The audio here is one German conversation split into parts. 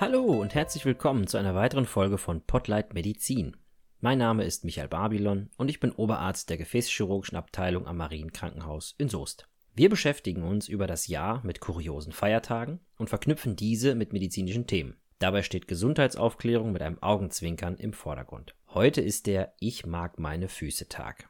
Hallo und herzlich willkommen zu einer weiteren Folge von Potlight Medizin. Mein Name ist Michael Babylon und ich bin Oberarzt der Gefäßchirurgischen Abteilung am Marienkrankenhaus in Soest. Wir beschäftigen uns über das Jahr mit kuriosen Feiertagen und verknüpfen diese mit medizinischen Themen. Dabei steht Gesundheitsaufklärung mit einem Augenzwinkern im Vordergrund. Heute ist der Ich mag meine Füße Tag.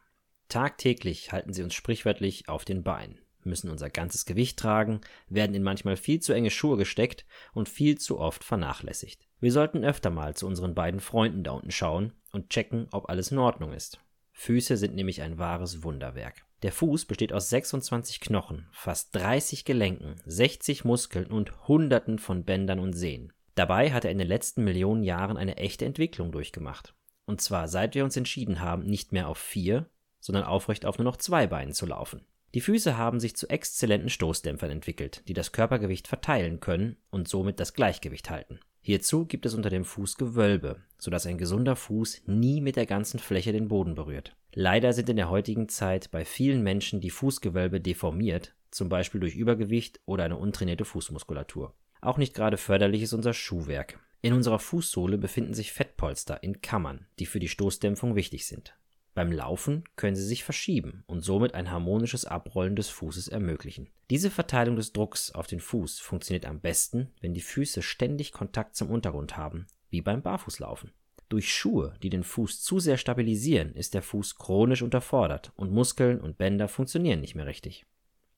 Tagtäglich halten sie uns sprichwörtlich auf den Beinen müssen unser ganzes Gewicht tragen, werden in manchmal viel zu enge Schuhe gesteckt und viel zu oft vernachlässigt. Wir sollten öfter mal zu unseren beiden Freunden da unten schauen und checken, ob alles in Ordnung ist. Füße sind nämlich ein wahres Wunderwerk. Der Fuß besteht aus 26 Knochen, fast 30 Gelenken, 60 Muskeln und Hunderten von Bändern und Sehnen. Dabei hat er in den letzten Millionen Jahren eine echte Entwicklung durchgemacht. Und zwar seit wir uns entschieden haben, nicht mehr auf vier, sondern aufrecht auf nur noch zwei Beinen zu laufen. Die Füße haben sich zu exzellenten Stoßdämpfern entwickelt, die das Körpergewicht verteilen können und somit das Gleichgewicht halten. Hierzu gibt es unter dem Fuß Gewölbe, sodass ein gesunder Fuß nie mit der ganzen Fläche den Boden berührt. Leider sind in der heutigen Zeit bei vielen Menschen die Fußgewölbe deformiert, zum Beispiel durch Übergewicht oder eine untrainierte Fußmuskulatur. Auch nicht gerade förderlich ist unser Schuhwerk. In unserer Fußsohle befinden sich Fettpolster in Kammern, die für die Stoßdämpfung wichtig sind. Beim Laufen können sie sich verschieben und somit ein harmonisches Abrollen des Fußes ermöglichen. Diese Verteilung des Drucks auf den Fuß funktioniert am besten, wenn die Füße ständig Kontakt zum Untergrund haben, wie beim Barfußlaufen. Durch Schuhe, die den Fuß zu sehr stabilisieren, ist der Fuß chronisch unterfordert und Muskeln und Bänder funktionieren nicht mehr richtig.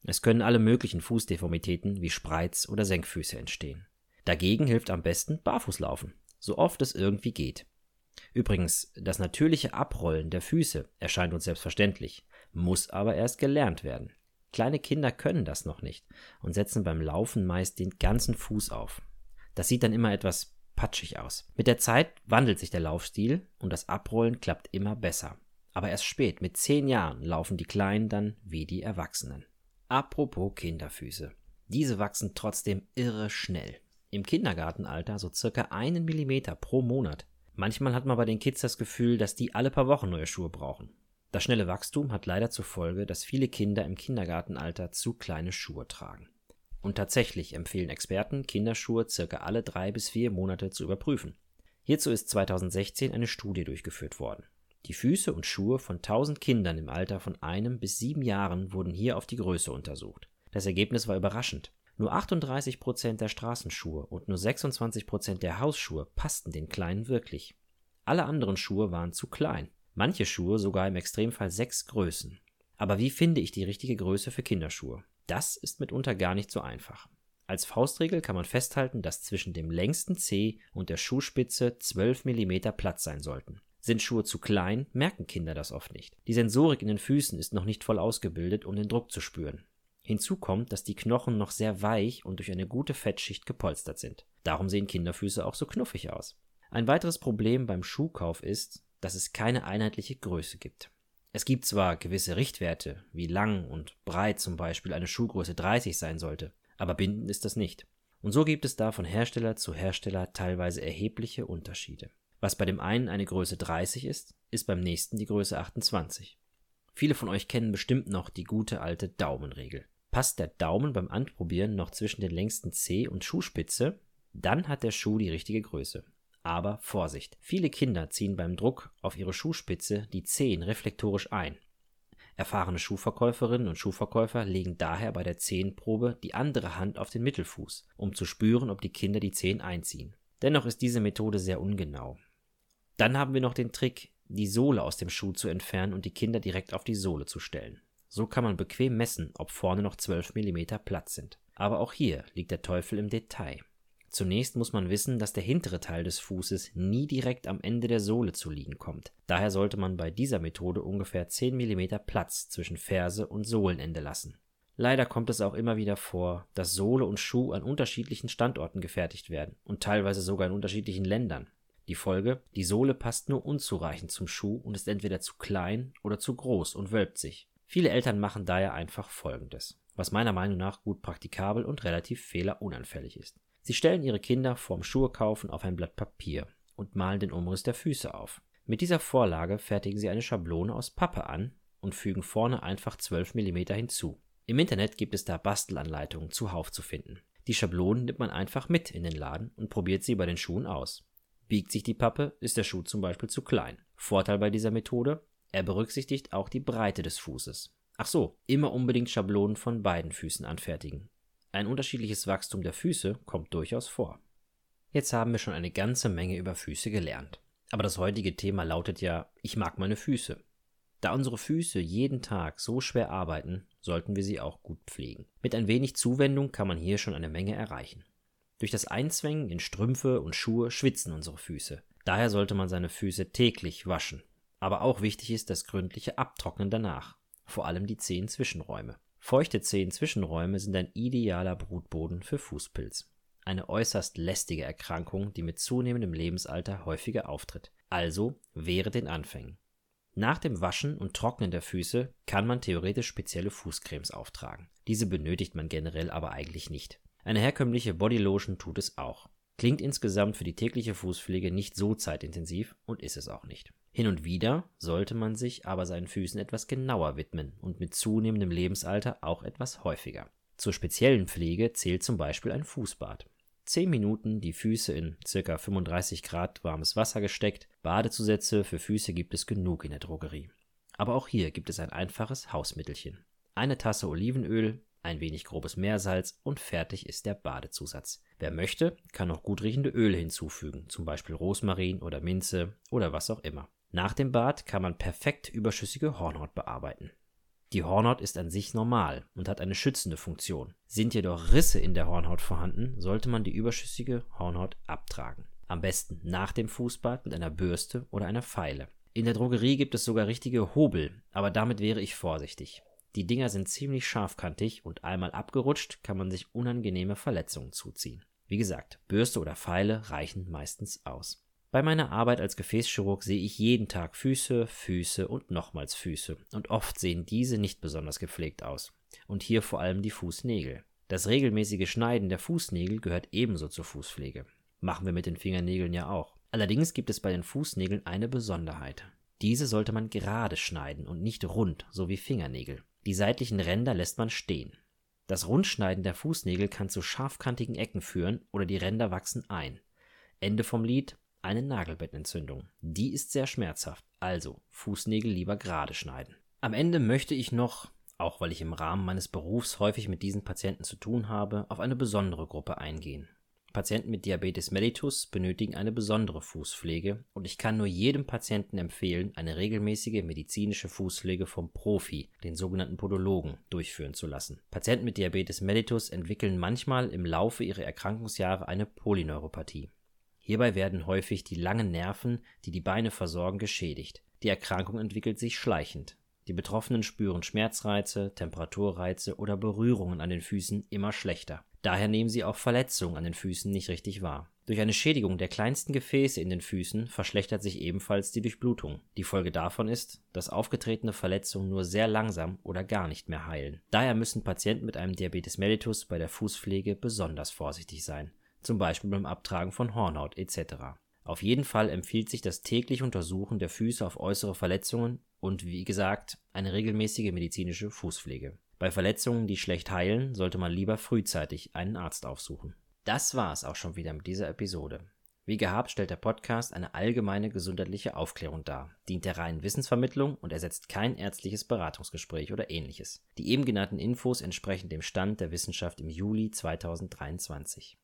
Es können alle möglichen Fußdeformitäten wie Spreiz- oder Senkfüße entstehen. Dagegen hilft am besten Barfußlaufen, so oft es irgendwie geht. Übrigens, das natürliche Abrollen der Füße erscheint uns selbstverständlich, muss aber erst gelernt werden. Kleine Kinder können das noch nicht und setzen beim Laufen meist den ganzen Fuß auf. Das sieht dann immer etwas patschig aus. Mit der Zeit wandelt sich der Laufstil und das Abrollen klappt immer besser. Aber erst spät, mit zehn Jahren, laufen die Kleinen dann wie die Erwachsenen. Apropos Kinderfüße. Diese wachsen trotzdem irre schnell. Im Kindergartenalter so circa einen Millimeter pro Monat. Manchmal hat man bei den Kids das Gefühl, dass die alle paar Wochen neue Schuhe brauchen. Das schnelle Wachstum hat leider zur Folge, dass viele Kinder im Kindergartenalter zu kleine Schuhe tragen. Und tatsächlich empfehlen Experten, Kinderschuhe circa alle drei bis vier Monate zu überprüfen. Hierzu ist 2016 eine Studie durchgeführt worden. Die Füße und Schuhe von 1000 Kindern im Alter von einem bis sieben Jahren wurden hier auf die Größe untersucht. Das Ergebnis war überraschend. Nur 38 Prozent der Straßenschuhe und nur 26 Prozent der Hausschuhe passten den Kleinen wirklich. Alle anderen Schuhe waren zu klein. Manche Schuhe sogar im Extremfall sechs Größen. Aber wie finde ich die richtige Größe für Kinderschuhe? Das ist mitunter gar nicht so einfach. Als Faustregel kann man festhalten, dass zwischen dem längsten Zeh und der Schuhspitze 12 mm Platz sein sollten. Sind Schuhe zu klein, merken Kinder das oft nicht. Die Sensorik in den Füßen ist noch nicht voll ausgebildet, um den Druck zu spüren. Hinzu kommt, dass die Knochen noch sehr weich und durch eine gute Fettschicht gepolstert sind. Darum sehen Kinderfüße auch so knuffig aus. Ein weiteres Problem beim Schuhkauf ist, dass es keine einheitliche Größe gibt. Es gibt zwar gewisse Richtwerte, wie lang und breit zum Beispiel eine Schuhgröße 30 sein sollte, aber bindend ist das nicht. Und so gibt es da von Hersteller zu Hersteller teilweise erhebliche Unterschiede. Was bei dem einen eine Größe 30 ist, ist beim nächsten die Größe 28. Viele von euch kennen bestimmt noch die gute alte Daumenregel. Passt der Daumen beim Anprobieren noch zwischen den längsten Zeh und Schuhspitze, dann hat der Schuh die richtige Größe. Aber Vorsicht, viele Kinder ziehen beim Druck auf ihre Schuhspitze die Zehen reflektorisch ein. Erfahrene Schuhverkäuferinnen und Schuhverkäufer legen daher bei der Zehenprobe die andere Hand auf den Mittelfuß, um zu spüren, ob die Kinder die Zehen einziehen. Dennoch ist diese Methode sehr ungenau. Dann haben wir noch den Trick, die Sohle aus dem Schuh zu entfernen und die Kinder direkt auf die Sohle zu stellen. So kann man bequem messen, ob vorne noch 12 mm Platz sind. Aber auch hier liegt der Teufel im Detail. Zunächst muss man wissen, dass der hintere Teil des Fußes nie direkt am Ende der Sohle zu liegen kommt. Daher sollte man bei dieser Methode ungefähr 10 mm Platz zwischen Ferse und Sohlenende lassen. Leider kommt es auch immer wieder vor, dass Sohle und Schuh an unterschiedlichen Standorten gefertigt werden und teilweise sogar in unterschiedlichen Ländern. Die Folge, die Sohle passt nur unzureichend zum Schuh und ist entweder zu klein oder zu groß und wölbt sich. Viele Eltern machen daher einfach Folgendes, was meiner Meinung nach gut praktikabel und relativ fehlerunanfällig ist. Sie stellen ihre Kinder vorm Schuhekaufen auf ein Blatt Papier und malen den Umriss der Füße auf. Mit dieser Vorlage fertigen sie eine Schablone aus Pappe an und fügen vorne einfach 12 mm hinzu. Im Internet gibt es da Bastelanleitungen zuhauf zu finden. Die Schablonen nimmt man einfach mit in den Laden und probiert sie bei den Schuhen aus. Biegt sich die Pappe, ist der Schuh zum Beispiel zu klein. Vorteil bei dieser Methode, er berücksichtigt auch die Breite des Fußes. Ach so, immer unbedingt Schablonen von beiden Füßen anfertigen. Ein unterschiedliches Wachstum der Füße kommt durchaus vor. Jetzt haben wir schon eine ganze Menge über Füße gelernt. Aber das heutige Thema lautet ja, ich mag meine Füße. Da unsere Füße jeden Tag so schwer arbeiten, sollten wir sie auch gut pflegen. Mit ein wenig Zuwendung kann man hier schon eine Menge erreichen. Durch das Einzwängen in Strümpfe und Schuhe schwitzen unsere Füße. Daher sollte man seine Füße täglich waschen. Aber auch wichtig ist das gründliche Abtrocknen danach, vor allem die Zehenzwischenräume. Feuchte Zehenzwischenräume sind ein idealer Brutboden für Fußpilz. Eine äußerst lästige Erkrankung, die mit zunehmendem Lebensalter häufiger auftritt. Also während den Anfängen. Nach dem Waschen und Trocknen der Füße kann man theoretisch spezielle Fußcremes auftragen. Diese benötigt man generell aber eigentlich nicht. Eine herkömmliche Bodylotion tut es auch. Klingt insgesamt für die tägliche Fußpflege nicht so zeitintensiv und ist es auch nicht. Hin und wieder sollte man sich aber seinen Füßen etwas genauer widmen und mit zunehmendem Lebensalter auch etwas häufiger. Zur speziellen Pflege zählt zum Beispiel ein Fußbad. 10 Minuten die Füße in ca. 35 Grad warmes Wasser gesteckt. Badezusätze für Füße gibt es genug in der Drogerie. Aber auch hier gibt es ein einfaches Hausmittelchen. Eine Tasse Olivenöl, ein wenig grobes Meersalz und fertig ist der Badezusatz. Wer möchte, kann noch gut riechende Öle hinzufügen, zum Beispiel Rosmarin oder Minze oder was auch immer. Nach dem Bad kann man perfekt überschüssige Hornhaut bearbeiten. Die Hornhaut ist an sich normal und hat eine schützende Funktion. Sind jedoch Risse in der Hornhaut vorhanden, sollte man die überschüssige Hornhaut abtragen. Am besten nach dem Fußbad mit einer Bürste oder einer Feile. In der Drogerie gibt es sogar richtige Hobel, aber damit wäre ich vorsichtig. Die Dinger sind ziemlich scharfkantig und einmal abgerutscht kann man sich unangenehme Verletzungen zuziehen. Wie gesagt, Bürste oder Pfeile reichen meistens aus. Bei meiner Arbeit als Gefäßchirurg sehe ich jeden Tag Füße, Füße und nochmals Füße, und oft sehen diese nicht besonders gepflegt aus. Und hier vor allem die Fußnägel. Das regelmäßige Schneiden der Fußnägel gehört ebenso zur Fußpflege. Machen wir mit den Fingernägeln ja auch. Allerdings gibt es bei den Fußnägeln eine Besonderheit. Diese sollte man gerade schneiden und nicht rund, so wie Fingernägel. Die seitlichen Ränder lässt man stehen. Das Rundschneiden der Fußnägel kann zu scharfkantigen Ecken führen oder die Ränder wachsen ein. Ende vom Lied, eine Nagelbettenentzündung. Die ist sehr schmerzhaft, also Fußnägel lieber gerade schneiden. Am Ende möchte ich noch, auch weil ich im Rahmen meines Berufs häufig mit diesen Patienten zu tun habe, auf eine besondere Gruppe eingehen. Patienten mit Diabetes mellitus benötigen eine besondere Fußpflege und ich kann nur jedem Patienten empfehlen, eine regelmäßige medizinische Fußpflege vom Profi, den sogenannten Podologen, durchführen zu lassen. Patienten mit Diabetes mellitus entwickeln manchmal im Laufe ihrer Erkrankungsjahre eine Polyneuropathie. Hierbei werden häufig die langen Nerven, die die Beine versorgen, geschädigt. Die Erkrankung entwickelt sich schleichend. Die Betroffenen spüren Schmerzreize, Temperaturreize oder Berührungen an den Füßen immer schlechter. Daher nehmen sie auch Verletzungen an den Füßen nicht richtig wahr. Durch eine Schädigung der kleinsten Gefäße in den Füßen verschlechtert sich ebenfalls die Durchblutung. Die Folge davon ist, dass aufgetretene Verletzungen nur sehr langsam oder gar nicht mehr heilen. Daher müssen Patienten mit einem Diabetes mellitus bei der Fußpflege besonders vorsichtig sein zum Beispiel beim Abtragen von Hornhaut etc. Auf jeden Fall empfiehlt sich das tägliche Untersuchen der Füße auf äußere Verletzungen und wie gesagt eine regelmäßige medizinische Fußpflege. Bei Verletzungen, die schlecht heilen, sollte man lieber frühzeitig einen Arzt aufsuchen. Das war's auch schon wieder mit dieser Episode. Wie gehabt stellt der Podcast eine allgemeine gesundheitliche Aufklärung dar, dient der reinen Wissensvermittlung und ersetzt kein ärztliches Beratungsgespräch oder ähnliches. Die eben genannten Infos entsprechen dem Stand der Wissenschaft im Juli 2023.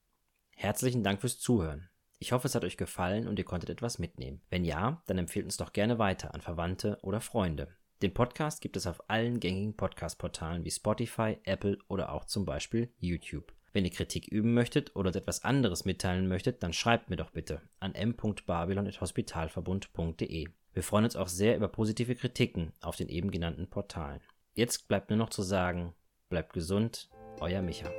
Herzlichen Dank fürs Zuhören. Ich hoffe, es hat euch gefallen und ihr konntet etwas mitnehmen. Wenn ja, dann empfehlt uns doch gerne weiter an Verwandte oder Freunde. Den Podcast gibt es auf allen gängigen Podcast-Portalen wie Spotify, Apple oder auch zum Beispiel YouTube. Wenn ihr Kritik üben möchtet oder etwas anderes mitteilen möchtet, dann schreibt mir doch bitte an m.babylon.hospitalverbund.de. Wir freuen uns auch sehr über positive Kritiken auf den eben genannten Portalen. Jetzt bleibt nur noch zu sagen, bleibt gesund, euer Micha.